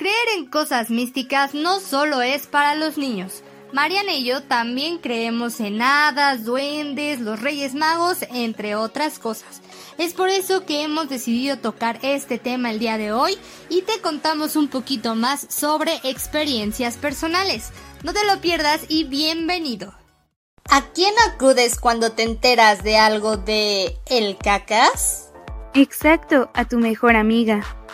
Creer en cosas místicas no solo es para los niños. Mariana y yo también creemos en hadas, duendes, los reyes magos, entre otras cosas. Es por eso que hemos decidido tocar este tema el día de hoy y te contamos un poquito más sobre experiencias personales. No te lo pierdas y bienvenido. ¿A quién acudes cuando te enteras de algo de el cacas? Exacto, a tu mejor amiga.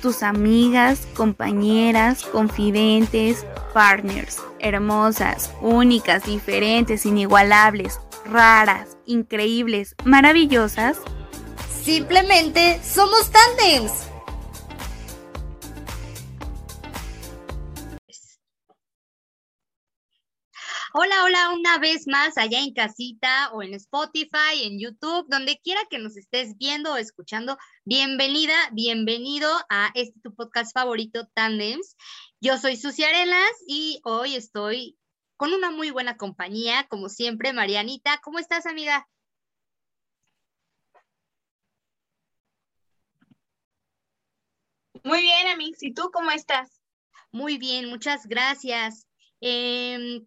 tus amigas, compañeras, confidentes, partners, hermosas, únicas, diferentes, inigualables, raras, increíbles, maravillosas. Simplemente somos tandems. Hola, hola, una vez más allá en casita o en Spotify, en YouTube, donde quiera que nos estés viendo o escuchando, bienvenida, bienvenido a este tu podcast favorito, Tandems. Yo soy Susi Arenas y hoy estoy con una muy buena compañía, como siempre, Marianita. ¿Cómo estás, amiga? Muy bien, Amix. ¿Y tú cómo estás? Muy bien, muchas gracias. Eh,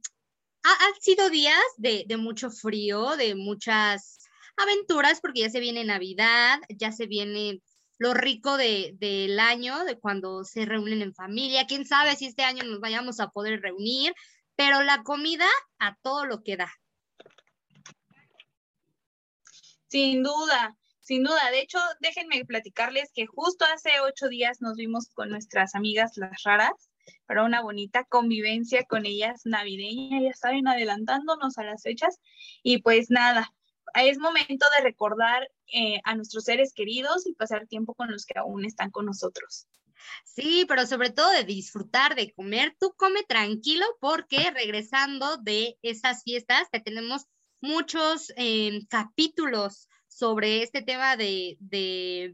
han sido días de, mucho frío, de muchas aventuras, porque ya se viene Navidad, ya se viene lo rico de, del año, de cuando se reúnen en familia. Quién sabe si este año nos vayamos a poder reunir, pero la comida a todo lo que da. Sin duda, sin duda. De hecho, déjenme platicarles que justo hace ocho días nos vimos con nuestras amigas las raras para una bonita convivencia con ellas navideña, ya saben, adelantándonos a las fechas. Y pues nada, es momento de recordar eh, a nuestros seres queridos y pasar tiempo con los que aún están con nosotros. Sí, pero sobre todo de disfrutar, de comer. Tú come tranquilo porque regresando de esas fiestas, que tenemos muchos eh, capítulos sobre este tema de, de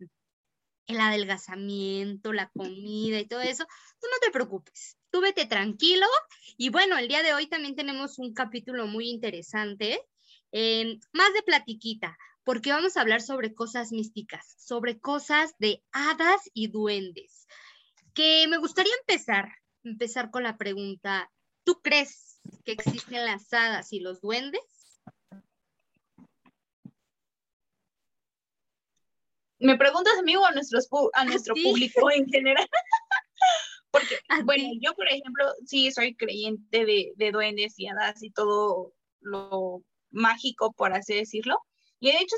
el adelgazamiento, la comida y todo eso, tú no te preocupes, tú vete tranquilo. Y bueno, el día de hoy también tenemos un capítulo muy interesante, más de platiquita, porque vamos a hablar sobre cosas místicas, sobre cosas de hadas y duendes. Que me gustaría empezar, empezar con la pregunta, ¿tú crees que existen las hadas y los duendes? ¿Me preguntas a mí o a, nuestros, a nuestro público en general? Porque, bueno, yo, por ejemplo, sí soy creyente de, de, duendes y hadas y todo lo mágico, por así decirlo. Y de hecho,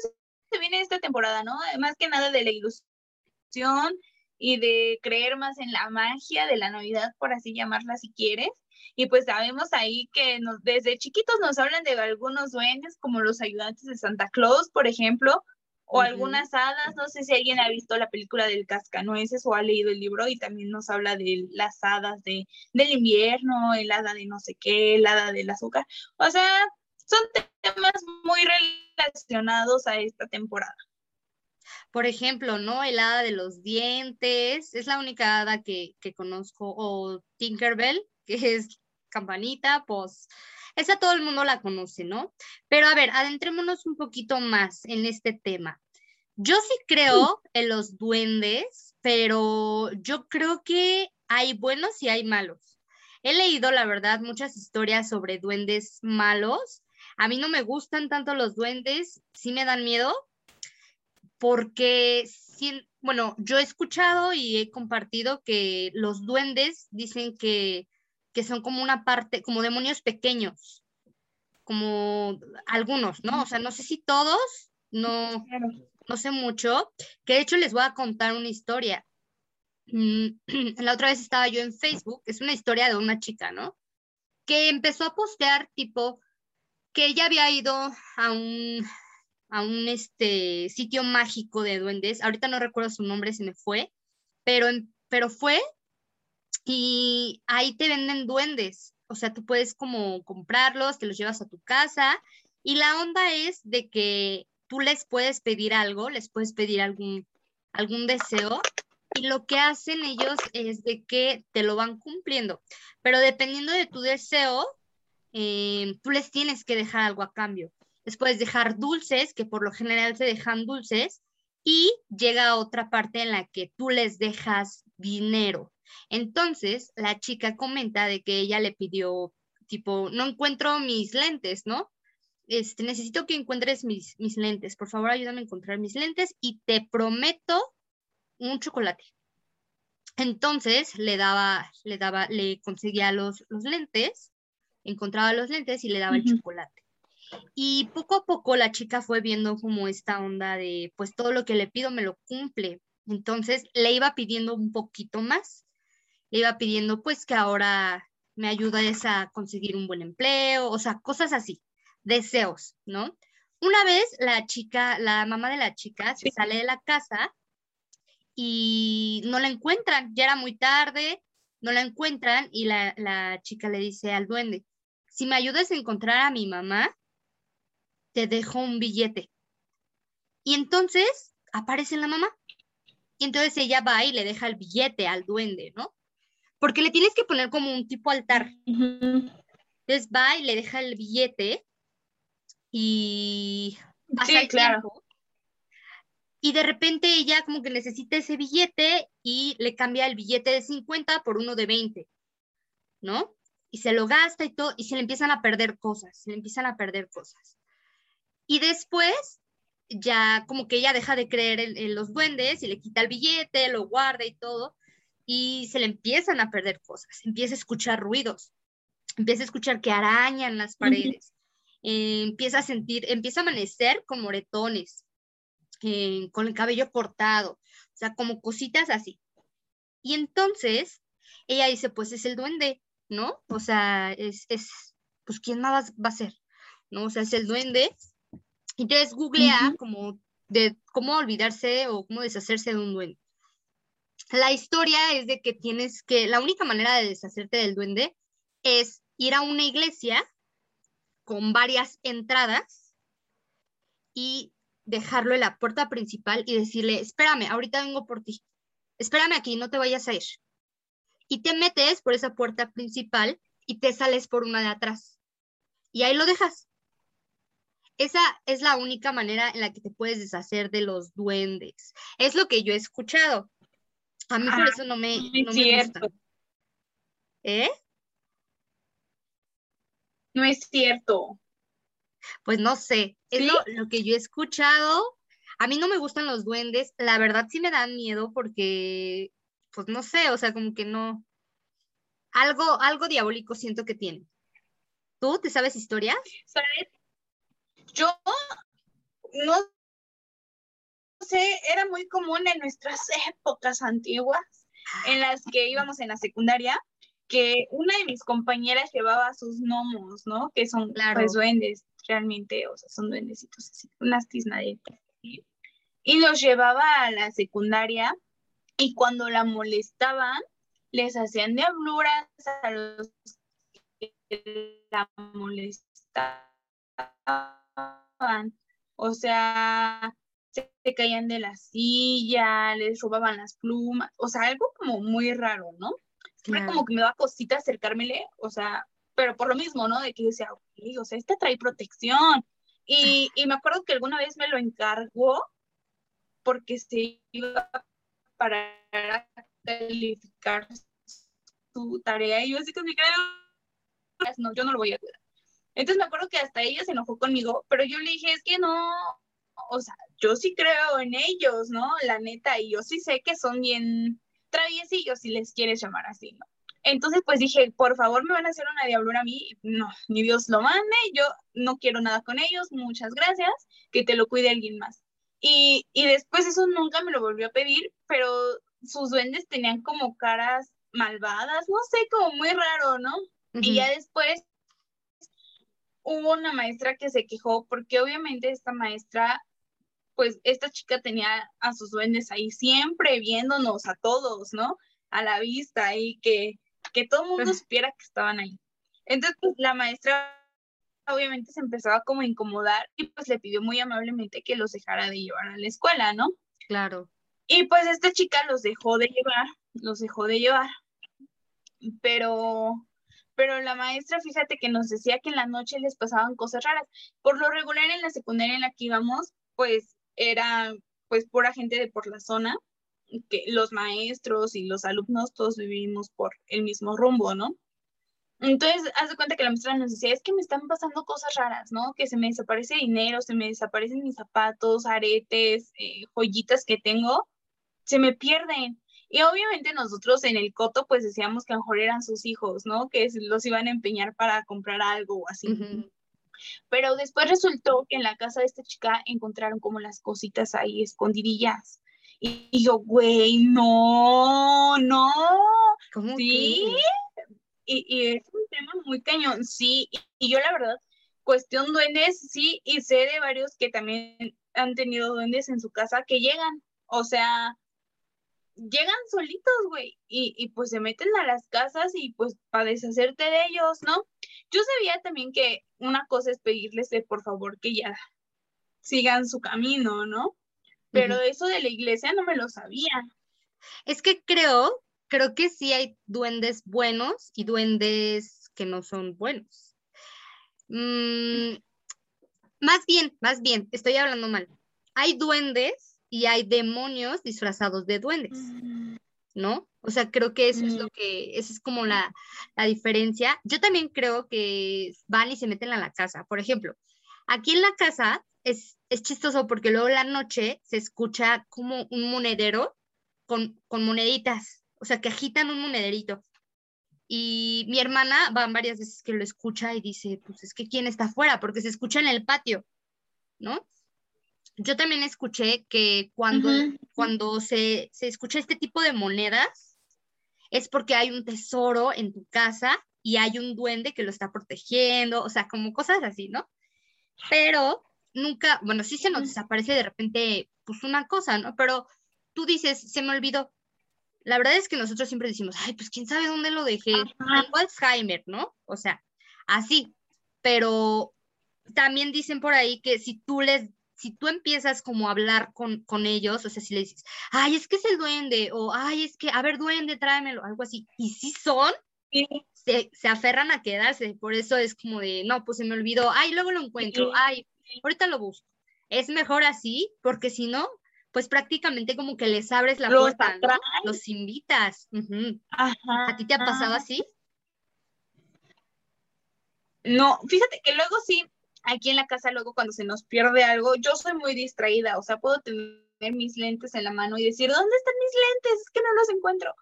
se viene esta temporada, ¿no? Más que nada de la ilusión y de creer más en la magia de la Navidad, por así llamarla si quieres. Y pues sabemos ahí que nos, desde chiquitos nos hablan de algunos duendes, como los ayudantes de Santa Claus, por ejemplo, o algunas hadas, no sé si alguien ha visto la película del Cascanueces o ha leído el libro y también nos habla de las hadas de, del invierno, el hada de no sé qué, el hada del azúcar. O sea, son temas muy relacionados a esta temporada. Por ejemplo, ¿no? El hada de los dientes, es la única hada que, que conozco, o Tinkerbell, que es campanita, pues esa todo el mundo la conoce, ¿no? Pero a ver, adentrémonos un poquito más en este tema. Yo sí creo en los duendes, pero yo creo que hay buenos y hay malos. He leído, la verdad, muchas historias sobre duendes malos. A mí no me gustan tanto los duendes, sí me dan miedo, porque, bueno, yo he escuchado y he compartido que los duendes dicen que que son como una parte, como demonios pequeños, como algunos, ¿no? O sea, no sé si todos, no, no sé mucho, que de hecho les voy a contar una historia. Mm, la otra vez estaba yo en Facebook, es una historia de una chica, ¿no? Que empezó a postear tipo que ella había ido a un, a un este, sitio mágico de duendes, ahorita no recuerdo su nombre, se me fue, pero, pero fue y ahí te venden duendes. o sea, tú puedes como comprarlos, te los llevas a tu casa y la onda es de que tú les puedes pedir algo, les puedes pedir algún, algún deseo y lo que hacen ellos es de que te lo van cumpliendo, pero dependiendo de tu deseo, eh, tú les tienes que dejar algo a cambio. Les puedes dejar dulces, que por lo general se dejan dulces, y llega otra parte en la que tú les dejas dinero. Entonces, la chica comenta de que ella le pidió, tipo, no encuentro mis lentes, ¿no? Este, necesito que encuentres mis, mis lentes. Por favor, ayúdame a encontrar mis lentes y te prometo un chocolate. Entonces le daba, le daba, le conseguía los, los lentes, encontraba los lentes y le daba el chocolate. Y poco a poco la chica fue viendo como esta onda de, pues todo lo que le pido me lo cumple. Entonces le iba pidiendo un poquito más. Le iba pidiendo pues que ahora me ayudes a conseguir un buen empleo, o sea, cosas así, deseos, ¿no? Una vez la chica, la mamá de la chica se sale de la casa y no la encuentran, ya era muy tarde, no la encuentran y la, la chica le dice al duende, si me ayudas a encontrar a mi mamá, te dejo un billete. Y entonces aparece la mamá. Y entonces ella va y le deja el billete al duende, ¿no? Porque le tienes que poner como un tipo altar. Entonces va y le deja el billete y sí, claro. y de repente ella como que necesita ese billete y le cambia el billete de 50 por uno de 20, ¿no? Y se lo gasta y todo, y se le empiezan a perder cosas, se le empiezan a perder cosas. Y después ya como que ella deja de creer en, los duendes y le quita el billete, lo guarda y todo, y se le empiezan a perder cosas, empieza a escuchar ruidos, empieza a escuchar que arañan las paredes, eh, empieza a sentir, empieza a amanecer con moretones, eh, con el cabello cortado, o sea, como cositas así. Y entonces ella dice, pues es el duende, ¿no? O sea, es, es pues ¿quién más va a ser? ¿No? O sea, es el duende entonces googlea como de cómo olvidarse o cómo deshacerse de un duende. La historia es de que tienes que, la única manera de deshacerte del duende es ir a una iglesia con varias entradas y dejarlo en la puerta principal y decirle, espérame, ahorita vengo por ti, espérame aquí, no te vayas a ir. Y te metes por esa puerta principal y te sales por una de atrás. Y ahí lo dejas esa es la única manera en la que te puedes deshacer de los duendes. Es lo que yo he escuchado. A mí por eso no me, no me gusta. ¿Eh? No es cierto. Pues no sé, es lo, lo, que yo he escuchado. A mí no me gustan los duendes, la verdad sí me dan miedo porque, pues no sé, o sea, como que no, algo, algo diabólico siento que tiene. ¿Tú te sabes historias? ¿Sabes? Yo no sé, era muy común en nuestras épocas antiguas, en las que íbamos en la secundaria, que una de mis compañeras llevaba sus gnomos, ¿no? Que son pues duendes, realmente, o sea, son duendecitos así, unas tiznaditas. Y los llevaba a la secundaria y cuando la molestaban, les hacían diabluras a los que la molestaban o sea, se, caían de la silla, les robaban las plumas, o sea, algo como muy raro, ¿no? Siempre como que me daba cosita acercármele, o sea, pero por lo mismo, ¿no? De que yo decía, ok, o sea, este trae protección. Y, y me acuerdo que alguna vez me lo encargó porque se iba para calificar su tarea y yo así mi cara, no, yo no lo voy a cuidar. Entonces me acuerdo que hasta ella se enojó conmigo, pero yo le dije, es que no, o sea, yo sí creo en ellos, ¿no? La neta, y yo sí sé que son bien traviesillos, si les quieres llamar así, ¿no? Entonces, pues dije, por favor, me van a hacer una diablura a mí. No, ni Dios lo mande, yo no quiero nada con ellos, muchas gracias, que te lo cuide alguien más. Y, y después eso nunca me lo volvió a pedir, pero sus duendes tenían como caras malvadas, no sé, como muy raro, ¿no? Y ya después hubo una maestra que se quejó porque obviamente esta maestra, pues esta chica tenía a sus duendes ahí siempre viéndonos a todos, ¿no? A la vista y que, que todo el mundo supiera que estaban ahí. Entonces, pues la maestra obviamente se empezaba como a incomodar y pues le pidió muy amablemente que los dejara de llevar a la escuela, ¿no? Claro. Y pues esta chica los dejó de llevar, los dejó de llevar. Pero, pero la maestra, fíjate que nos decía que en la noche les pasaban cosas raras. Por lo regular en la secundaria en la que íbamos, pues era pues pura gente de por la zona, que los maestros y los alumnos todos vivimos por el mismo rumbo, ¿no? Entonces, haz de cuenta que la maestra nos decía, es que me están pasando cosas raras, ¿no? Que se me desaparece dinero, se me desaparecen mis zapatos, aretes, eh, joyitas que tengo, se me pierden. Y obviamente nosotros en el coto pues decíamos que a lo mejor eran sus hijos, ¿no? Que los iban a empeñar para comprar algo o así. Pero después resultó que en la casa de esta chica encontraron como las cositas ahí escondidillas. Y, yo, güey, no, no. ¿Cómo sí, y, es un tema muy cañón, sí, y, yo la verdad, cuestión duendes, sí, y sé de varios que también han tenido duendes en su casa que llegan, o sea, llegan solitos, güey, y, y, pues se meten a las casas y pues para deshacerte de ellos, ¿no? Yo sabía también que una cosa es pedirles de por favor que ya sigan su camino, ¿no? Pero eso de la iglesia no me lo sabía. Es que creo creo que sí hay duendes buenos y duendes que no son buenos. Mm, más bien, más bien, estoy hablando mal. Hay duendes y hay demonios disfrazados de duendes, ¿no? O sea, creo que eso es lo mm. que, esa es como la, la diferencia. Yo también creo que van y se meten a la casa. Por ejemplo, aquí en la casa es, es chistoso porque luego la noche se escucha como un monedero con, con moneditas o sea, que agitan un monederito. Y mi hermana van varias veces que lo escucha y dice, pues es que quién está afuera, porque se escucha en el patio, ¿no? Yo también escuché que cuando, cuando se, se escucha este tipo de monedas, es porque hay un tesoro en tu casa y hay un duende que lo está protegiendo, o sea, como cosas así, ¿no? Pero nunca, bueno, sí se nos desaparece de repente, pues una cosa, ¿no? Pero tú dices, se me olvidó, la verdad es que nosotros siempre decimos, ay, pues quién sabe dónde lo dejé. Tengo Alzheimer, ¿no? O sea, así. Pero también dicen por ahí que si tú les, si tú empiezas como a hablar con, con ellos, o sea, si le dices, ay, es que es el duende, o ay, es que, a ver, duende, tráemelo, algo así, y si son, se, se, aferran a quedarse, por eso es como de, no, pues se me olvidó, ay, luego lo encuentro, ay, ahorita lo busco. Es mejor así, porque si no, pues prácticamente como que les abres la puerta, los invitas. ¿A ti te ha pasado así? No, fíjate que luego sí, aquí en la casa, luego cuando se nos pierde algo, yo soy muy distraída, o sea, puedo tener mis lentes en la mano y decir, ¿dónde están mis lentes? Es que no los encuentro.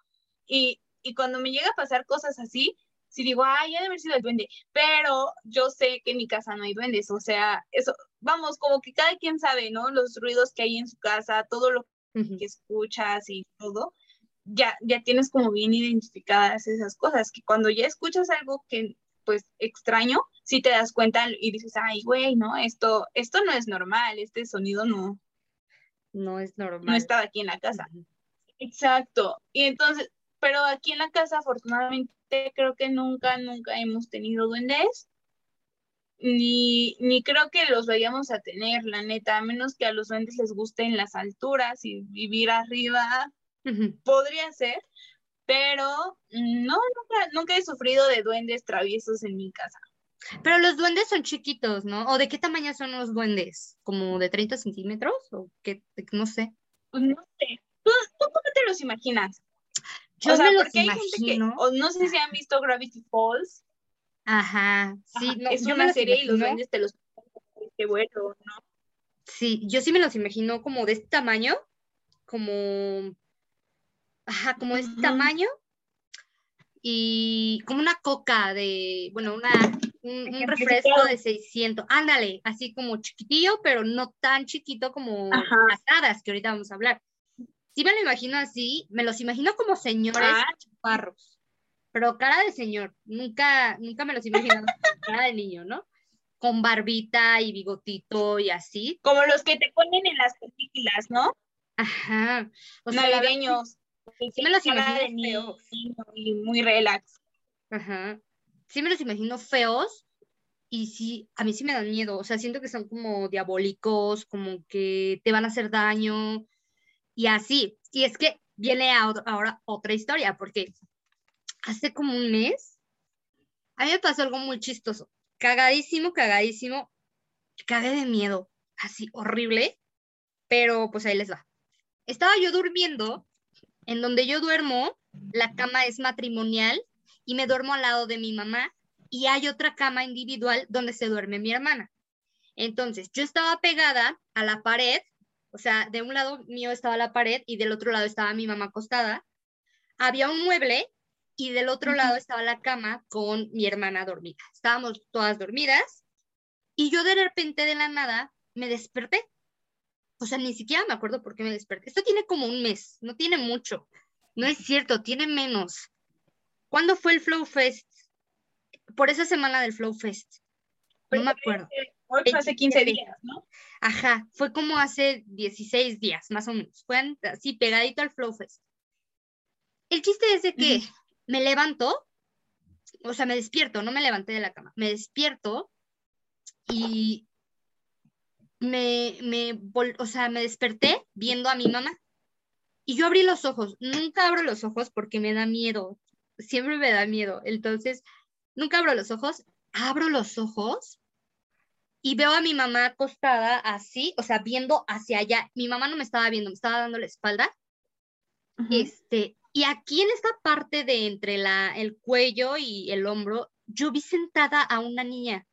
Y, y cuando me llega a pasar cosas así, si digo, ay, ya debe haber sido el duende, pero yo sé que en mi casa no hay duendes, o sea, eso, vamos, como que cada quien sabe, ¿no? Los ruidos que hay en su casa, todo lo que escuchas y todo, ya, ya tienes como bien identificadas esas cosas, que cuando ya escuchas algo que, pues, extraño, sí te das cuenta y dices, ay, güey, ¿no? Esto, esto no es normal, este sonido no. No es normal. No estaba aquí en la casa. Exacto. Y entonces, pero aquí en la casa, afortunadamente, creo que nunca, nunca hemos tenido duendes ni, ni creo que los vayamos a tener, la neta, a menos que a los duendes les gusten las alturas y vivir arriba, podría ser, pero no, nunca, nunca he sufrido de duendes traviesos en mi casa. Pero los duendes son chiquitos, ¿no? ¿O de qué tamaño son los duendes? ¿Como de 30 centímetros? ¿O qué? No sé. Pues no sé. ¿Tú, cómo te los imaginas? Yo o sea, porque hay gente que, o no sé si han visto Gravity Falls. Ajá, sí. no, es una serie y los duendes te los... Qué bueno, ¿no? Sí, yo sí me los imagino como de este tamaño, como... Ajá, como de este tamaño y como una coca de, bueno, una, un, refresco de 600, ándale, así como chiquitillo, pero no tan chiquito como las hadas que ahorita vamos a hablar. Sí me lo imagino así, me los imagino como señores ah. chaparros pero cara de señor, nunca, nunca me los he imaginado cara de niño, ¿no? Con barbita y bigotito y así. Como los que te ponen en las películas, ¿no? Ajá. O Navideños. Sí me los imagino niño y muy relax. Ajá. sí me los imagino feos y sí, a mí sí me dan miedo, o sea, siento que son como diabólicos, como que te van a hacer daño y así. Y es que viene ahora otra historia, porque hace como un mes, a mí me pasó algo muy chistoso, cagadísimo, cagadísimo, cagué de miedo, así horrible, pero pues ahí les va. Estaba yo durmiendo, en donde yo duermo, la cama es matrimonial y me duermo al lado de mi mamá y hay otra cama individual donde se duerme mi hermana. Entonces, yo estaba pegada a la pared, o sea, de un lado mío estaba la pared y del otro lado estaba mi mamá acostada. Había un mueble y del otro lado estaba la cama con mi hermana dormida. Estábamos todas dormidas y yo de repente de la nada me desperté. O sea, ni siquiera me acuerdo por qué me desperté. Esto tiene como un mes, no tiene mucho. No es cierto, tiene menos. ¿Cuándo fue el Flow Fest? por esa semana del Flow Fest. No me acuerdo. Hoy fue hace 15 días, ¿no? Ajá, fue como hace 16 días, más o menos. Fue así pegadito al Flow Fest. El chiste es de que me levanto, o sea, me despierto, no me levanté de la cama, me despierto y me, me, o sea, me desperté viendo a mi mamá. Y yo abrí los ojos, nunca abro los ojos porque me da miedo, siempre me da miedo. Entonces, Nunca abro los ojos, abro los ojos y veo a mi mamá acostada así, o sea, viendo hacia allá. Mi mamá no me estaba viendo, me estaba dando la espalda. Este, y aquí en esta parte de entre la, el cuello y el hombro, yo vi sentada a una niña,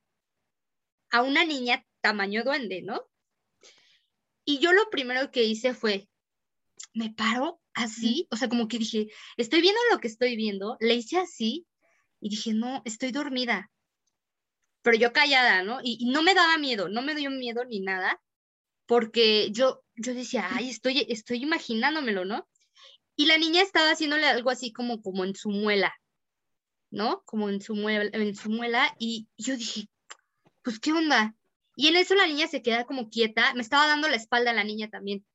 a una niña tamaño duende, ¿no? Y yo lo primero que hice fue, me paro así, o sea, como que dije, estoy viendo lo que estoy viendo, le hice así y dije, no, estoy dormida. Pero yo callada, ¿no? Y, no me daba miedo, no me dio miedo ni nada, porque yo, yo decía, ay, estoy, estoy imaginándomelo, ¿no? Y la niña estaba haciéndole algo así como, como en su muela, ¿no? Como en su, muela, en su muela, y yo dije, pues, ¿qué onda? Y en eso la niña se queda como quieta, me estaba dando la espalda a la niña también.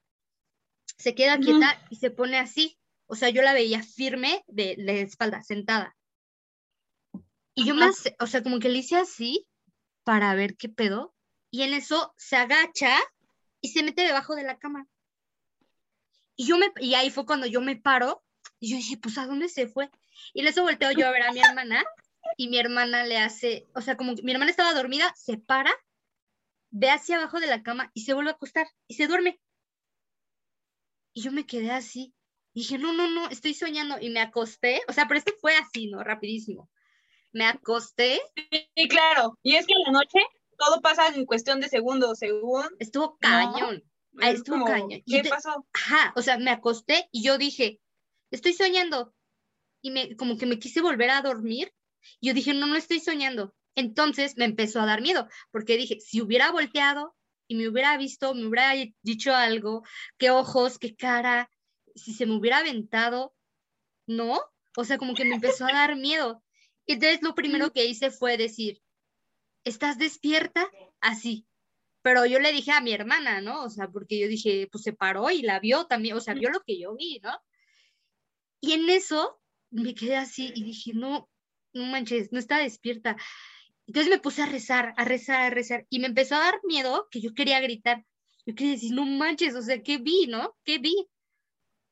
Se queda quieta y se pone así. O sea, yo la veía firme de, de espalda, sentada. Y yo hace, o sea, como que le hice así para ver qué pedo. Y en eso se agacha y se mete debajo de la cama. Y yo me, y ahí fue cuando yo me paro y yo dije, pues ¿a dónde se fue? Y en eso volteo yo a ver a mi hermana y mi hermana le hace, o sea, como que mi hermana estaba dormida, se para, ve hacia abajo de la cama y se vuelve a acostar y se duerme. Y yo me quedé así. Y dije, no, no, no, estoy soñando. Y me acosté, o sea, pero esto fue así, ¿no? Rapidísimo me acosté. Sí, claro. Y es que en la noche todo pasa en cuestión de segundos, según. Estuvo cañón. estuvo cañón. ¿Qué pasó? Ajá, o sea, me acosté y yo dije, estoy soñando. Y me, como que me quise volver a dormir. Yo dije, no, no estoy soñando. Entonces me empezó a dar miedo, porque dije, si hubiera volteado y me hubiera visto, me hubiera dicho algo, qué ojos, qué cara, si se me hubiera aventado, ¿no? O sea, como que me empezó a dar miedo. Entonces lo primero que hice fue decir, ¿estás despierta? Así. Pero yo le dije a mi hermana, ¿no? O sea, porque yo dije, pues se paró y la vio también, o sea, vio lo que yo vi, ¿no? Y en eso me quedé así y dije, no, no manches, no está despierta. Entonces me puse a rezar, a rezar, a rezar, y me empezó a dar miedo que yo quería gritar. Yo quería decir, no manches, o sea, ¿qué vi, no? ¿Qué vi?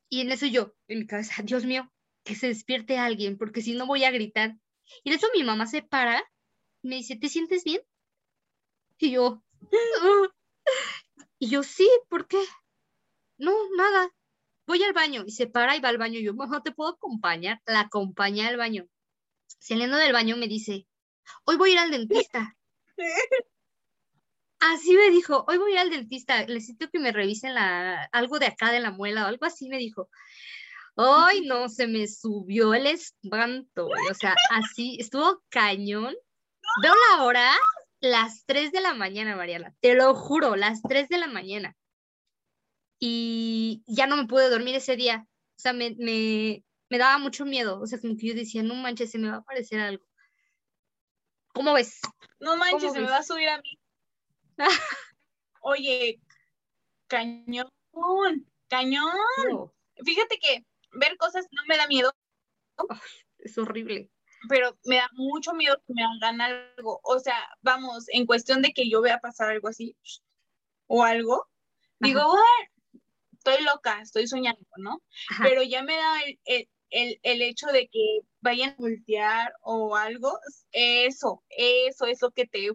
Y en eso yo, en mi cabeza, Dios mío, que se despierte alguien, porque si no voy a gritar. Y de eso mi mamá se para y me dice, ¿te sientes bien? Y yo, y yo, sí, ¿por qué? No, nada, voy al baño. Y se para y va al baño. Y yo, mamá, ¿te puedo acompañar? La acompaña al baño. Saliendo del baño me dice, hoy voy a ir al dentista. Así me dijo, hoy voy a ir al dentista, necesito que me revisen la, algo de acá de la muela o algo así me dijo. Ay, no, se me subió el espanto, o sea, así, estuvo cañón. Veo la hora, las 3 de la mañana, Mariana, te lo juro, las 3 de la mañana. Y ya no me pude dormir ese día, o sea, me, me, me daba mucho miedo, o sea, como que yo decía, no manches, se me va a aparecer algo. ¿Cómo ves? No manches, se me va a subir a mí. Oye, cañón, cañón. Fíjate que ver cosas no me da miedo. es horrible. pero me da mucho miedo que me hagan algo. O sea, vamos, en cuestión de que yo vea pasar algo así o algo, digo, estoy loca, estoy soñando, ¿no? Pero ya me da el, el, hecho de que vayan a voltear o algo, eso, eso es lo que te...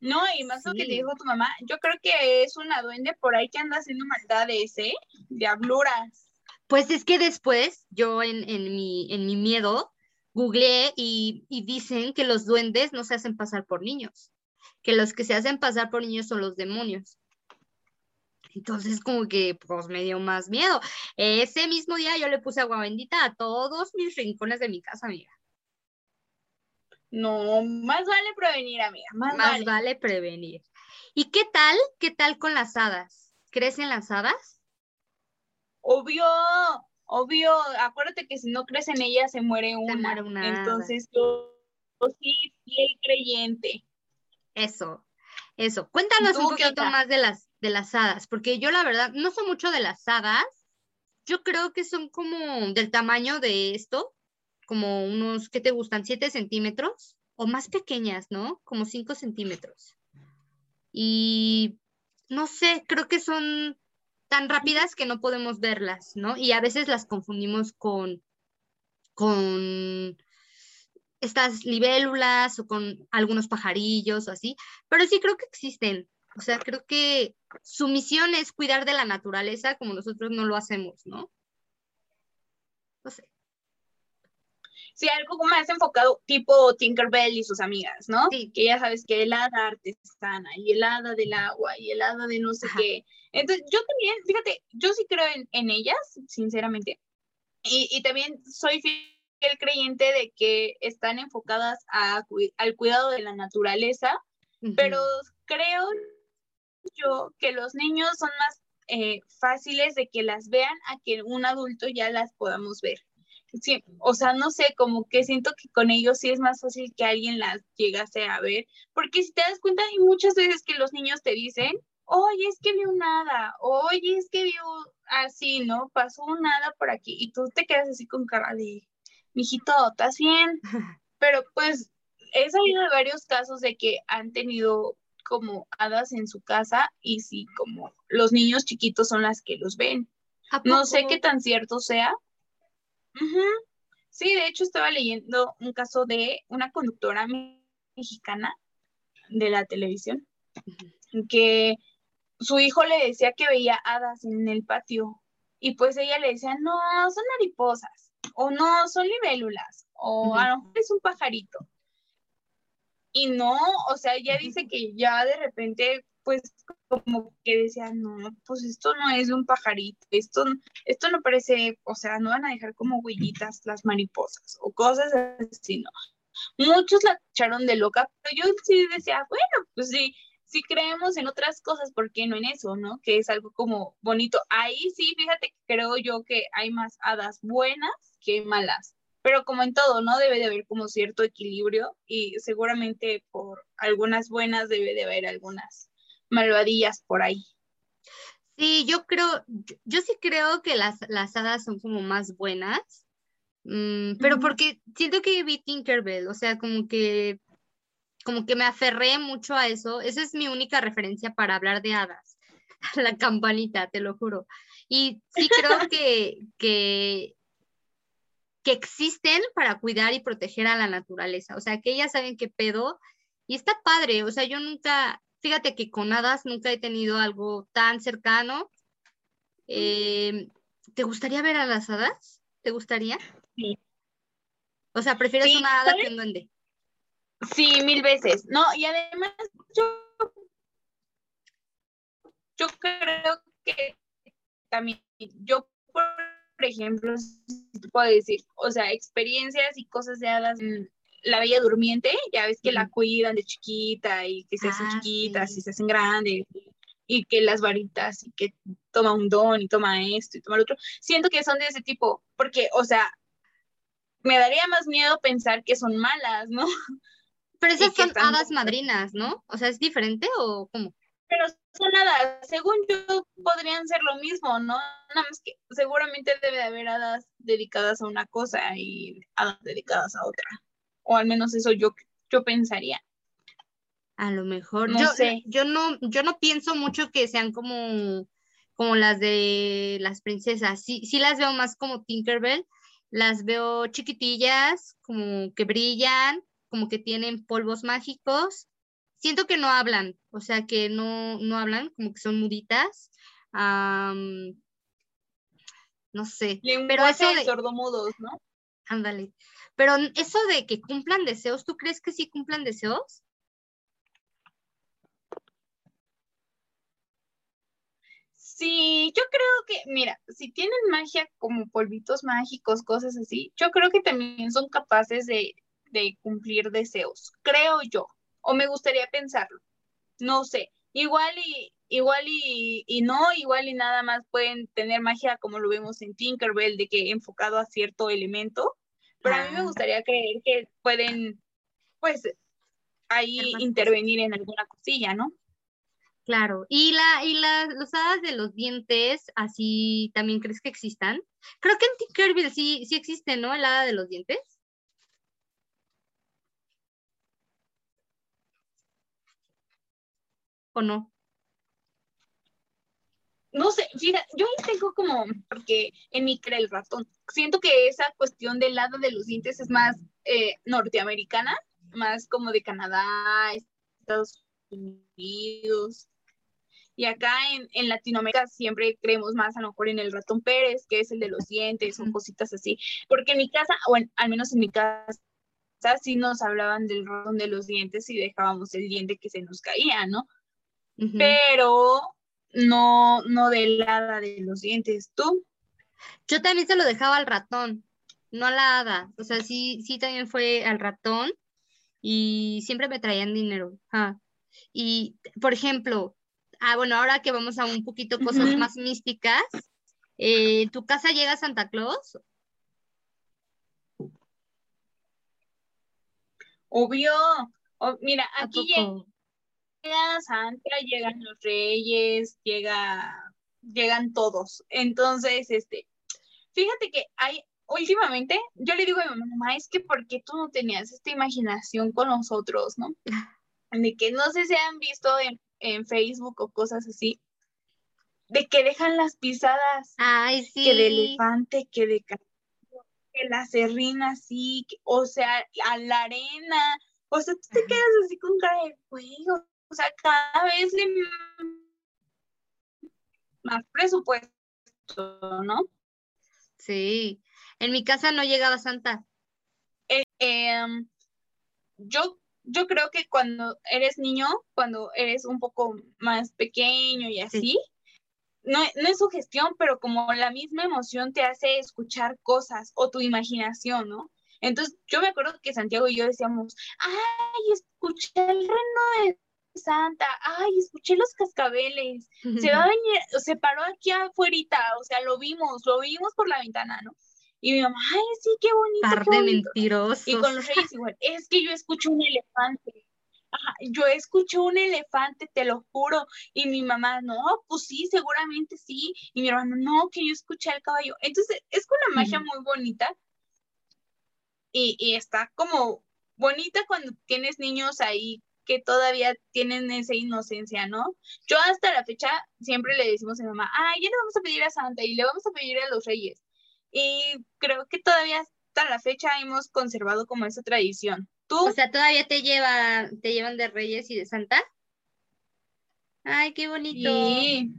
no, y más lo que te dijo tu mamá, yo creo que es una duende por ahí que anda haciendo maldades, ¿eh? Diabluras. Pues es que después yo en, en, mi, en mi miedo googleé y, y dicen que los duendes no se hacen pasar por niños, que los que se hacen pasar por niños son los demonios. Entonces, como que pues me dio más miedo. Ese mismo día yo le puse agua bendita a todos mis rincones de mi casa, amiga. No, más vale prevenir, amiga. Más, vale. prevenir. ¿Y qué tal? ¿Qué tal con las hadas? ¿Crecen las hadas? Obvio, obvio. Acuérdate que si no crecen ellas se muere una. Se muere una Entonces yo, sí, fiel creyente. Eso, eso. Cuéntanos un poquito más de las, de las hadas, porque yo la verdad no sé mucho de las hadas. Yo creo que son como del tamaño de esto, como unos, ¿qué te gustan? ¿7 centímetros? O más pequeñas, ¿no? Como 5 centímetros. Y no sé, creo que son tan rápidas que no podemos verlas, ¿no? Y a veces las confundimos con, con estas libélulas o con algunos pajarillos o así, pero sí creo que existen. O sea, creo que su misión es cuidar de la naturaleza como nosotros no lo hacemos, ¿no? No sé. Sí, algo más enfocado tipo Tinkerbell y sus amigas, ¿no? Sí. Que ya sabes que el hada artesana y el hada del agua y el hada de no sé qué. Entonces, yo también, fíjate, yo sí creo en, ellas, sinceramente. Y, y, también soy fiel creyente de que están enfocadas a, al cuidado de la naturaleza, pero creo yo que los niños son más eh, fáciles de que las vean a que un adulto ya las podamos ver. Sí, o sea, no sé, como que siento que con ellos sí es más fácil que alguien las llegase a ver, porque si te das cuenta, hay muchas veces que los niños te dicen, oye, es que vio nada, oye, es que vio así, ¿no? Pasó un nada por aquí, y tú te quedas así con cara de, mijito, ¿estás bien? Pero pues he sabido de varios casos de que han tenido como hadas en su casa y sí, como los niños chiquitos son las que los ven. No sé qué tan cierto sea. Sí, de hecho estaba leyendo un caso de una conductora mexicana de la televisión que su hijo le decía que veía hadas en el patio y pues ella le decía, no, son mariposas o no, son libélulas o a lo mejor es un pajarito. Y no, o sea, ella dice que ya de repente, pues como que decía, no, pues esto no es de un pajarito, esto, esto no parece, o sea, no van a dejar como huellitas las mariposas o cosas así, ¿no? Muchos la echaron de loca, pero yo sí decía, bueno, pues sí, si creemos en otras cosas, ¿por qué no en eso, no? Que es algo como bonito. Ahí sí, fíjate que creo yo que hay más hadas buenas que malas pero como en todo, ¿no? Debe de haber como cierto equilibrio y seguramente por algunas buenas debe de haber algunas malvadillas por ahí. Sí, yo creo, yo, sí creo que las, las hadas son como más buenas, mm, pero porque siento que vi Tinkerbell, o sea, como que, como que me aferré mucho a eso, esa es mi única referencia para hablar de hadas, la campanita, te lo juro. Y sí creo que, que que existen para cuidar y proteger a la naturaleza. O sea, que ellas saben qué pedo. Y está padre. O sea, yo nunca, fíjate que con hadas nunca he tenido algo tan cercano. Em, ¿Te gustaría ver a las hadas? ¿Te gustaría? Sí. O sea, ¿prefieres una hada que un duende? Sí, mil veces. No, y además yo, yo creo que también yo por ejemplo, si puedo decir, o sea, experiencias y cosas de hadas, la bella durmiente, ya ves que la cuidan de chiquita y que se hacen ah, chiquitas y se hacen grandes y que las varitas y que toma un don y toma esto y toma lo otro. Siento que son de ese tipo, porque, o sea, me daría más miedo pensar que son malas, ¿no? Pero esas son hadas madrinas, ¿no? O sea, ¿es diferente o cómo? Pero son nada, según yo, podrían ser lo mismo, ¿no? Nada más que seguramente debe de haber hadas dedicadas a una cosa y hadas dedicadas a otra. O al menos eso yo, yo pensaría. A lo mejor, no yo, sé. Yo no, yo no pienso mucho que sean como, como las de las princesas. Sí, sí las veo más como Tinkerbell. Las veo chiquitillas, como que brillan, como que tienen polvos mágicos siento que no hablan, o sea, que no, no hablan, como que son muditas. no sé. pero eso de sordomudos, ¿no? Ándale. Pero eso de que cumplan deseos, ¿tú crees que sí cumplan deseos? Sí, yo creo que, mira, si tienen magia como polvitos mágicos, cosas así, yo creo que también son capaces de, de cumplir deseos, creo yo o me gustaría pensarlo. No sé, igual y igual y, y, no, igual y nada más pueden tener magia como lo vemos en Tinkerbell, de que enfocado a cierto elemento, pero a mí me ah. gustaría creer que pueden, pues, ahí intervenir en alguna cosilla, ¿no? Claro, y la, y la, los hadas de los dientes, así también crees que existan. Creo que en Tinkerbell sí, sí existe, ¿no? El hada de los dientes. O no? No sé, fíjate, yo ahí tengo como, porque en mi cree el ratón, siento que esa cuestión del lado de los dientes es más eh, norteamericana, más como de Canadá, Estados Unidos. Y acá en, en, Latinoamérica siempre creemos más a lo mejor en el ratón Pérez, que es el de los dientes o cositas así. Porque en mi casa, o al menos en mi casa, sí nos hablaban del ratón de los dientes y dejábamos el diente que se nos caía, ¿no? Pero no, no del hada de los dientes. ¿Tú? Yo también se lo dejaba al ratón, no a la hada. O sea, sí, sí también fue al ratón y siempre me traían dinero. Y, por ejemplo, ah, bueno, ahora que vamos a un poquito cosas más místicas, eh, ¿tu casa llega Santa Claus? Obvio. mira, aquí llega llega Santa, llegan los reyes, llega, llegan todos. Entonces, este, fíjate que hay, últimamente, yo le digo a mi mamá, es que ¿por qué tú no tenías esta imaginación con nosotros, no? De que no sé si han visto en, Facebook o cosas así, de que dejan las pisadas, Ay, sí. que de elefante, que de que la serrina así, o sea, a la arena, o sea, tú te quedas así con cara de fuego, o sea, cada vez más presupuesto, ¿no? Sí, en mi casa no llegaba Santa. Eh, em, yo, yo creo que cuando eres niño, cuando eres un poco más pequeño y así, no, no es su gestión, pero como la misma emoción te hace escuchar cosas o tu imaginación, ¿no? Entonces, yo me acuerdo que Santiago y yo decíamos, ay, escuché el reno de Santa, ay, escuché los cascabeles, se va a venir, se paró aquí afuera, o sea, lo vimos, lo vimos por la ventana, ¿no? Y mi mamá, ay, sí, qué bonito. Par de mentirosos. Y con los reyes igual, es que yo escucho un elefante. yo escucho un elefante, te lo juro. Y mi mamá, no, pues sí, seguramente sí. Y mi hermano, no, que yo escuché al caballo. Entonces, es una magia muy bonita. Y, y está como bonita cuando tienes niños ahí que todavía tienen esa inocencia, ¿no? Yo hasta la fecha siempre le decimos a mi mamá, ay, ya le vamos a pedir a Santa y le vamos a pedir a los reyes. Y creo que todavía hasta la fecha hemos conservado como esa tradición. ¿Tú? O sea, todavía te llevan, te llevan de reyes y de Santa. Ay, qué bonito. Sí.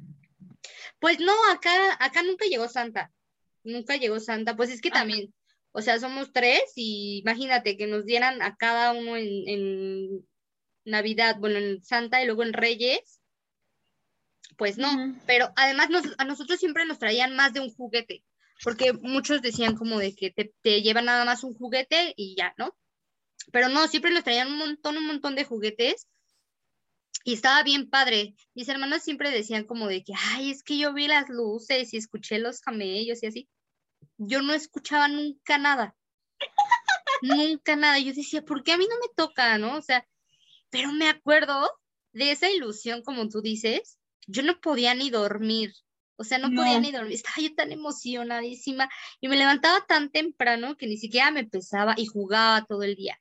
Pues no, acá, acá nunca llegó Santa. Nunca llegó Santa. Pues es que también, o sea, somos tres y imagínate que nos dieran a cada uno en Navidad, bueno, en Santa y luego en Reyes, pues no, pero además a nosotros siempre nos traían más de un juguete, porque muchos decían como de que te, llevan nada más un juguete y ya, ¿no? Pero no, siempre nos traían un montón, un montón de juguetes y estaba bien padre. Mis hermanos siempre decían como de que, ay, es que yo vi las luces y escuché los camellos y así. Yo no escuchaba nunca nada. nunca nada. Yo decía, ¿por qué a mí no me toca, no? O sea, pero me acuerdo de esa ilusión, como tú dices, yo no podía ni dormir. O sea, no, podía ni dormir, estaba yo tan emocionadísima y me levantaba tan temprano que ni siquiera me pesaba y jugaba todo el día.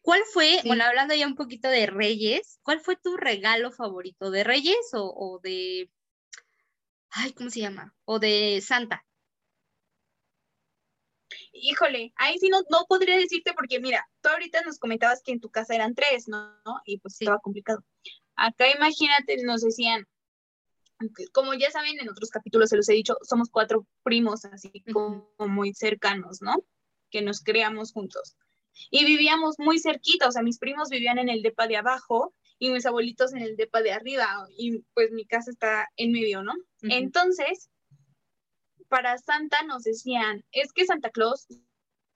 ¿Cuál fue, bueno, hablando ya un poquito de Reyes, cuál fue tu regalo favorito? ¿De Reyes o, de, ay, ¿cómo se llama? O de Santa. Híjole, ahí sí no, no podría decirte porque mira, tú ahorita nos comentabas que en tu casa eran tres, ¿no? Y pues estaba complicado. Acá imagínate, nos decían, como ya saben, en otros capítulos se los he dicho, somos cuatro primos así como muy cercanos, ¿no? Que nos creamos juntos. Y vivíamos muy cerquita, o sea, mis primos vivían en el depa de abajo y mis abuelitos en el depa de arriba, y pues mi casa está en medio, ¿no? Entonces, para Santa nos decían, es que Santa Claus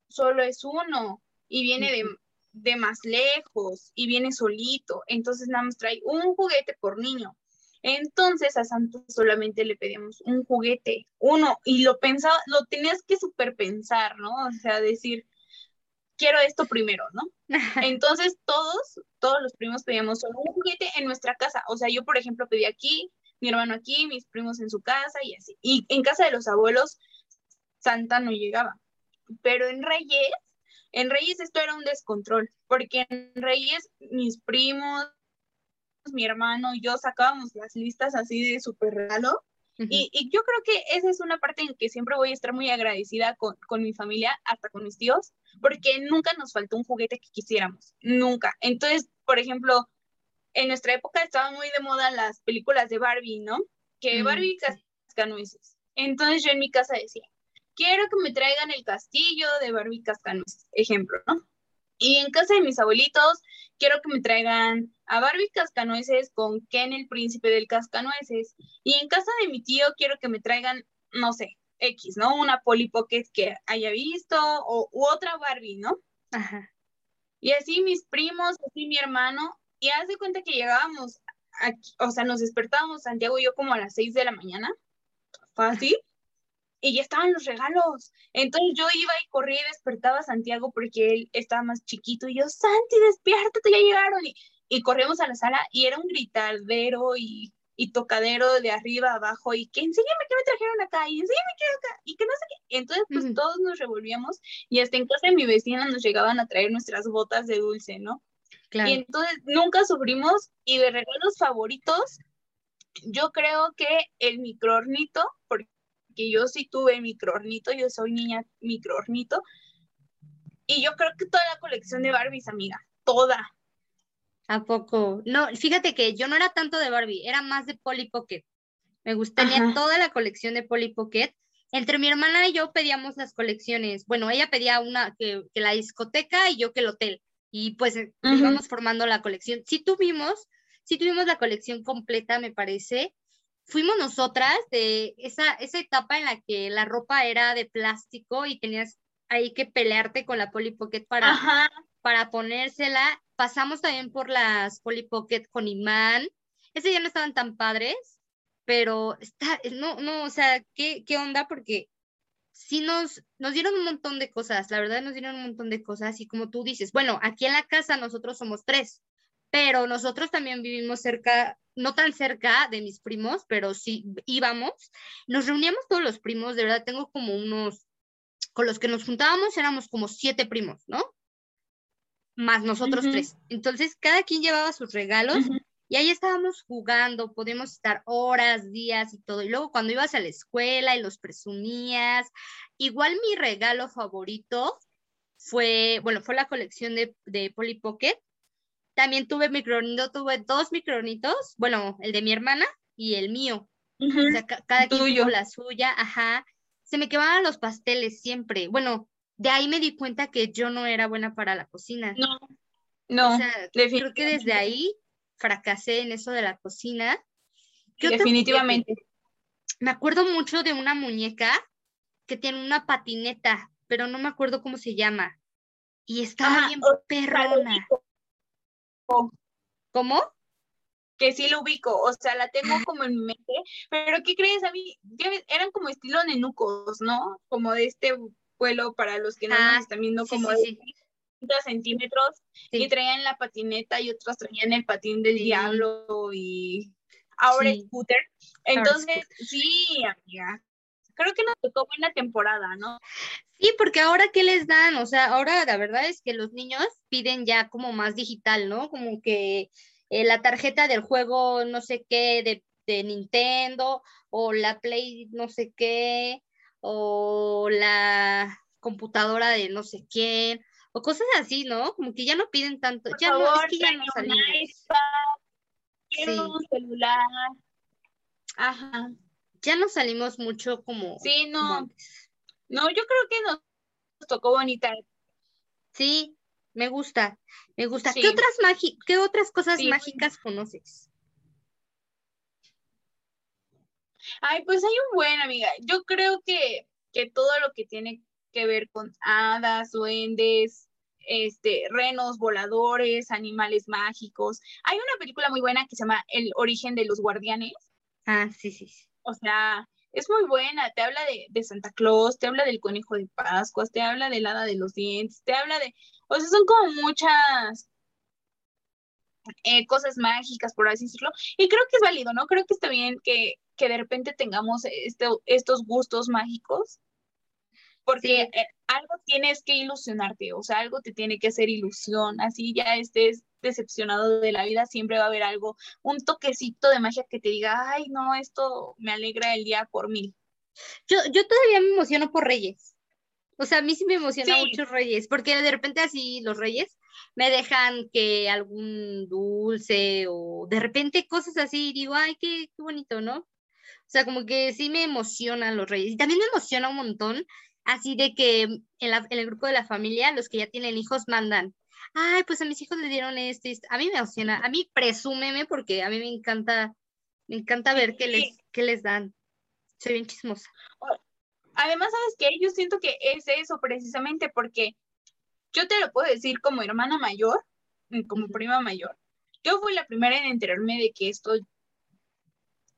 solo es uno y viene de, de más lejos y viene solito, entonces nada más trae un juguete por niño. Entonces a Santa solamente le pedíamos un juguete, uno, y lo pensaba, lo tenías que superpensar, ¿no? O sea, decir, quiero esto primero, ¿no? Entonces todos, todos los primos pedíamos solo un juguete en nuestra casa. O sea, yo, por ejemplo, pedí aquí, mi hermano aquí, mis primos en su casa y así. Y en casa de los abuelos, Santa no llegaba. Pero en Reyes, en Reyes esto era un descontrol, porque en Reyes mis primos, mi hermano y yo sacábamos las listas así de súper regalo. y, y, yo creo que esa es una parte en que siempre voy a estar muy agradecida con, con, mi familia, hasta con mis tíos, porque nunca nos faltó un juguete que quisiéramos, nunca. Entonces, por ejemplo, en nuestra época estaban muy de moda las películas de Barbie, ¿no? Que Barbie cascanueces. Entonces yo en mi casa decía, quiero que me traigan el castillo de Barbie cascanueces, ejemplo, ¿no? Y en casa de mis abuelitos, quiero que me traigan a Barbie Cascanueces con Ken el príncipe del Cascanueces. Y en casa de mi tío, quiero que me traigan, no sé, X, ¿no? Una Polly Pocket que haya visto o u otra Barbie, ¿no? Ajá. Y así mis primos, así mi hermano. Y haz de cuenta que llegábamos, aquí, o sea, nos despertábamos Santiago y yo como a las 6 de la mañana. Fácil y ya estaban los regalos. Entonces yo iba y corría y despertaba a Santiago porque él estaba más chiquito y yo, Santi, despiértate, ya llegaron. Y, y corrimos a la sala y era un gritadero y, y tocadero de arriba a abajo y que enséñame qué me trajeron acá y enséñame qué acá y que no sé qué. Entonces pues todos nos revolvíamos y hasta en casa de mi vecina nos llegaban a traer nuestras botas de dulce, ¿no? Claro. Y entonces nunca sufrimos y de regalos favoritos, yo creo que el microornito, porque que yo sí tuve microornito, yo soy niña microornito. Y yo creo que toda la colección de Barbies, amiga, toda. ¿A poco? No, fíjate que yo no era tanto de Barbie, era más de Polly Pocket. Me gustaría toda la colección de Polly Pocket. Entre mi hermana y yo pedíamos las colecciones. Bueno, ella pedía una que, que la discoteca y yo que el hotel. Y pues uh íbamos formando la colección. Sí tuvimos, sí tuvimos la colección completa, me parece fuimos nosotras de esa, esa etapa en la que la ropa era de plástico y tenías ahí que pelearte con la Polly Pocket para, para ponérsela. Pasamos también por las Polly Pocket con imán. Ese ya no estaban tan padres, pero está, no, no, o sea, ¿qué, qué onda? Porque sí nos, nos dieron un montón de cosas, la verdad nos dieron un montón de cosas y como tú dices, bueno, aquí en la casa nosotros somos tres, pero nosotros también vivimos cerca no tan cerca de mis primos, pero sí íbamos. Nos reuníamos todos los primos, de verdad tengo como unos, con los que nos juntábamos éramos como siete primos, ¿no? Más nosotros tres. Entonces, cada quien llevaba sus regalos y ahí estábamos jugando, podíamos estar horas, días y todo. Y luego cuando ibas a la escuela y los presumías, igual mi regalo favorito fue, bueno, fue la colección de, de Polly Pocket también tuve micronito, tuve dos micronitos, bueno, el de mi hermana y el mío. o sea, cada quien tuvo la suya, ajá. Se me quemaban los pasteles siempre. Bueno, de ahí me di cuenta que yo no era buena para la cocina. No, no. O sea, creo que desde ahí fracasé en eso de la cocina. Definitivamente. Me acuerdo mucho de una muñeca que tiene una patineta, pero no me acuerdo cómo se llama. Y estaba bien perrona. ¿Cómo? Que sí lo ubico, o sea, la tengo como en mi mente, pero ¿qué crees? A mí eran como estilo nenucos, ¿no? Como de este vuelo para los que no nos ah, están viendo como centímetros y traían la patineta y otros traían el patín del diablo y ahora el scooter. Entonces, sí, amiga, creo que nos tocó buena temporada, ¿no? Sí, porque ahora qué les dan, o sea, ahora la verdad es que los niños piden ya como más digital, ¿no? Como que eh, la tarjeta del juego no sé qué de, de Nintendo o la Play no sé qué o la computadora de no sé quién o cosas así, ¿no? Como que ya no piden tanto, ya no, es que ya no salimos. quiero un celular. Ajá. Ya no salimos mucho como. Sí, no. no, yo creo que nos tocó bonita. Sí, me gusta, me gusta. ¿Qué otras magi qué otras cosas mágicas conoces? Ay, pues hay un buen, amiga. Yo creo que, que todo lo que tiene que ver con hadas, duendes, este, renos voladores, animales mágicos. Hay una película muy buena que se llama El origen de los guardianes. Ah, sí, sí. O sea, es muy buena. Te habla de, de, Santa Claus, te habla del conejo de Pascuas, te habla del hada de los dientes, te habla de. O sea, son como muchas eh, cosas mágicas, por así decirlo. Y creo que es válido, ¿no? Creo que está bien que, que de repente tengamos este, estos gustos mágicos porque eh, algo tienes que ilusionarte, o sea, algo te tiene que hacer ilusión, así ya estés decepcionado de la vida, siempre va a haber algo, un toquecito de magia que te diga, ay, no, esto me alegra el día por mil. Yo, yo todavía me emociono por Reyes. O sea, a mí sí me emociona mucho Reyes, porque de repente así los Reyes me dejan que algún dulce o de repente cosas así, digo, ay, qué, qué bonito, ¿no? O sea, como que sí me emocionan los Reyes. Y también me emociona un montón así de que en, el grupo de la familia, los que ya tienen hijos mandan, ay, pues a mis hijos le dieron esto, a mí me emociona, a mí presúmeme porque a mí me encanta, me encanta ver qué les, qué les dan. Soy bien chismosa. Además, ¿sabes qué? Yo siento que es eso precisamente porque yo te lo puedo decir como hermana mayor, mm, como prima mayor. Yo fui la primera en enterarme de que esto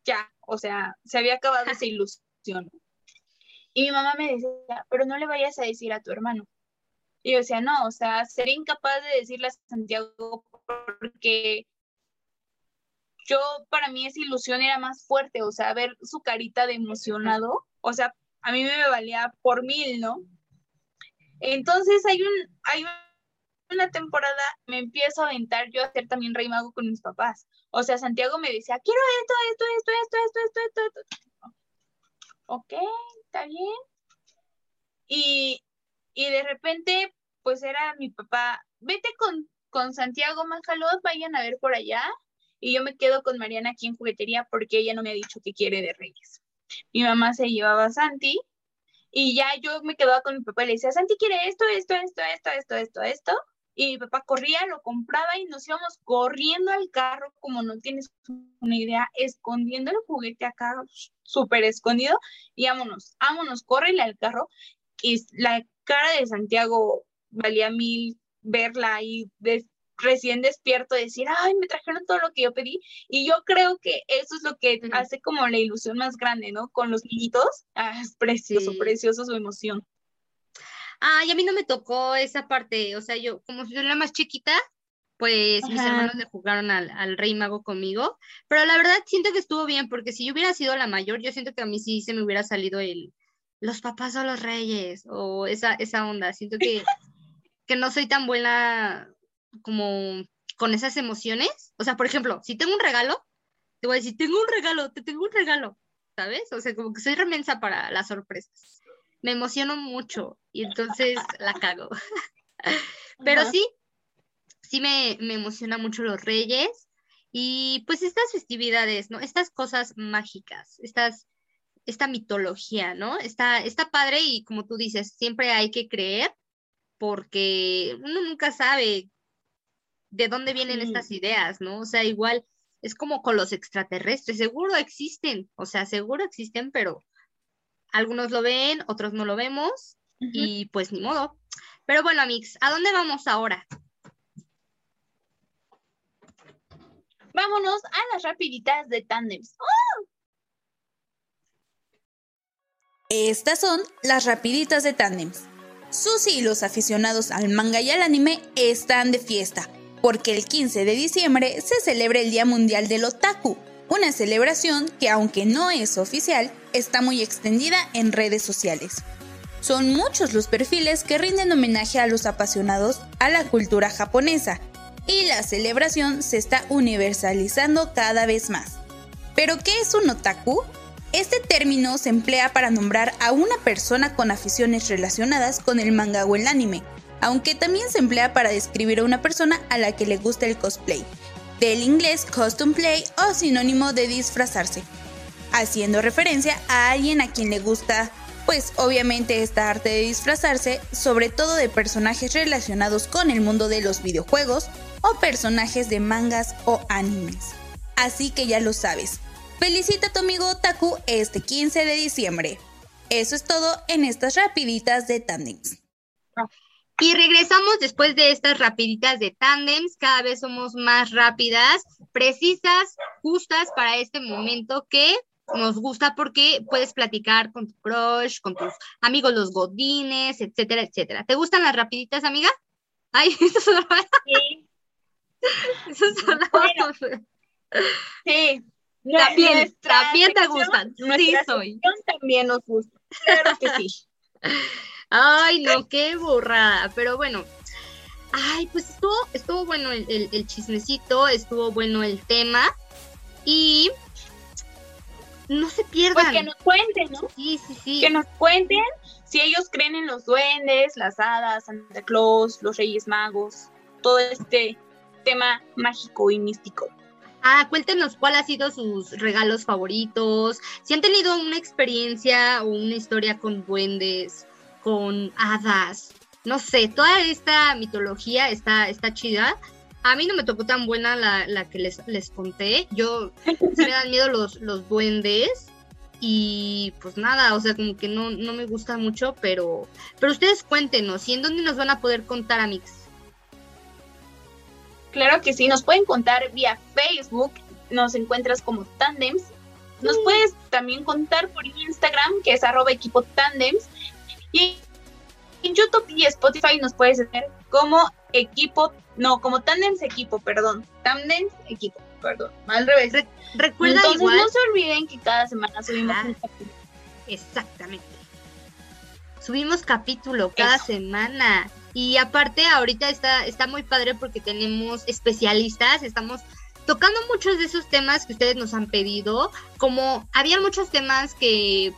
ya, o sea, se había acabado esa ilusión. Y mi mamá me decía, pero no le vayas a decir a tu hermano. Y yo decía, no, o sea, sería incapaz de decirle a Santiago porque yo, para mí esa ilusión era más fuerte, o sea, ver su carita de emocionado, o sea, a mí me valía por mil, ¿no? Entonces hay un, hay una temporada, me empiezo a aventar yo a hacer también rey mago con mis papás. O sea, Santiago me decía, quiero esto, esto, esto, esto, esto, esto, esto, esto. Ok, está bien. Y, de repente, pues era mi papá, vete con, con Santiago Manjalos, vayan a ver por allá. Y yo me quedo con Mariana aquí en juguetería porque ella no me ha dicho que quiere de Reyes. Mi mamá se llevaba a Santi y ya yo me quedaba con mi papá y le decía, Santi quiere esto, esto, esto, esto, esto, esto, esto. Y mi papá corría, lo compraba y nos íbamos corriendo al carro, como no tienes una idea, escondiendo el juguete acá, súper escondido, y vámonos, vámonos, córrele al carro. Y la cara de Santiago valía mil verla ahí recién despierto, decir, ay, me trajeron todo lo que yo pedí. Y yo creo que eso es lo que hace como la ilusión más grande, ¿no? Con los niñitos, ah, es precioso, precioso su emoción. Ah, y a mí no me tocó esa parte, o sea, yo como soy la más chiquita, pues mis hermanos le jugaron al, Rey Mago conmigo, pero la verdad siento que estuvo bien, porque si yo hubiera sido la mayor, yo siento que a mí sí se me hubiera salido el, los papás o los reyes, o esa, esa onda, siento que, que no soy tan buena como con esas emociones, o sea, por ejemplo, si tengo un regalo, te voy a decir, tengo un regalo, te tengo un regalo, ¿sabes? O sea, como que soy remensa para las sorpresas me emociono mucho y entonces la cago. Pero sí, sí me, me emociona mucho los reyes y pues estas festividades, ¿no? Estas cosas mágicas, estas, esta mitología, ¿no? Está, está padre y como tú dices, siempre hay que creer porque uno nunca sabe de dónde vienen estas ideas, ¿no? O sea, igual es como con los extraterrestres, seguro existen, o sea, seguro existen, pero algunos lo ven, otros no lo vemos y pues ni modo. Pero bueno, Amix, ¿a dónde vamos ahora? Vámonos a las rapiditas de tandems. Estas son las rapiditas de tandems. Susi y los aficionados al manga y al anime están de fiesta, porque el 15 de diciembre se celebra el Día Mundial del Otaku, una celebración que aunque no es oficial, está muy extendida en redes sociales. Son muchos los perfiles que rinden homenaje a los apasionados a la cultura japonesa, y la celebración se está universalizando cada vez más. ¿Pero qué es un otaku? Este término se emplea para nombrar a una persona con aficiones relacionadas con el manga o el anime, aunque también se emplea para describir a una persona a la que le gusta el cosplay, del inglés costume play o sinónimo de disfrazarse, haciendo referencia a alguien a quien le gusta, pues obviamente esta arte de disfrazarse, sobre todo de personajes relacionados con el mundo de los videojuegos o personajes de mangas o animes. Así que ya lo sabes, Felicita a tu amigo Otaku este 15 de diciembre. Eso es todo en estas rapiditas de tandems. Y regresamos después de estas rapiditas de tandems. Cada vez somos más rápidas, precisas, justas para este momento que nos gusta porque puedes platicar con tu crush, con tus amigos los godines, etcétera, etcétera. ¿Te gustan las rapiditas, amiga? Ay, eso es Sí. Eso es bueno, Sí, también, también te gustan. Sí, soy. También nos gusta. Claro que sí. Ay, no, qué borrada. Pero bueno. Ay, pues estuvo, estuvo bueno el, el, chismecito, estuvo bueno el tema. Y no se pierdan. Pues que nos cuenten, ¿no? Sí, sí, sí. Que nos cuenten si ellos creen en los duendes, las hadas, Santa Claus, los Reyes Magos, todo este tema mágico y místico. Ah, cuéntenos cuál ha sido sus regalos favoritos, si han tenido una experiencia o una historia con duendes, con hadas, no sé, toda esta mitología está, está chida. A mí no me tocó tan buena la, que les, les conté. Yo me dan miedo los, los duendes. Y pues nada, o sea, como que no, no me gusta mucho, pero, pero ustedes cuéntenos, ¿y en dónde nos van a poder contar, Amix? Claro que sí, nos pueden contar vía Facebook, nos encuentras como Tandems. Nos puedes también contar por Instagram, que es arroba equipo Tandems. Y en YouTube y Spotify nos puedes ver como equipo, no, como Tandems equipo, perdón. Tandems equipo, perdón, al revés. recuerda Entonces no se olviden que cada semana subimos un capítulo. Exactamente. Subimos capítulo cada semana. Y aparte, ahorita está, está muy padre porque tenemos especialistas, estamos tocando muchos de esos temas que ustedes nos han pedido, como había muchos temas que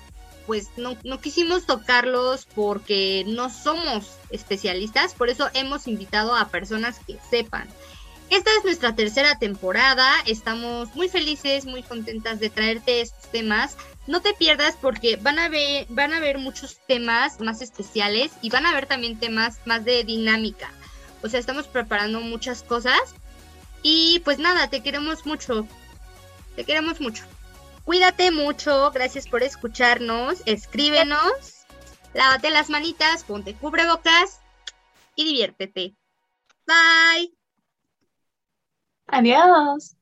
pues no, no, quisimos tocarlos porque no somos especialistas, por eso hemos invitado a personas que sepan. Esta es nuestra tercera temporada, estamos muy felices, muy contentas de traerte estos temas no te pierdas porque van a ver, van a ver muchos temas más especiales y van a ver también temas más de dinámica. O sea, estamos preparando muchas cosas. Y pues nada, te queremos mucho. Te queremos mucho. Cuídate mucho, gracias por escucharnos, escríbenos, lávate las manitas, ponte cubrebocas y diviértete. Bye. Adiós.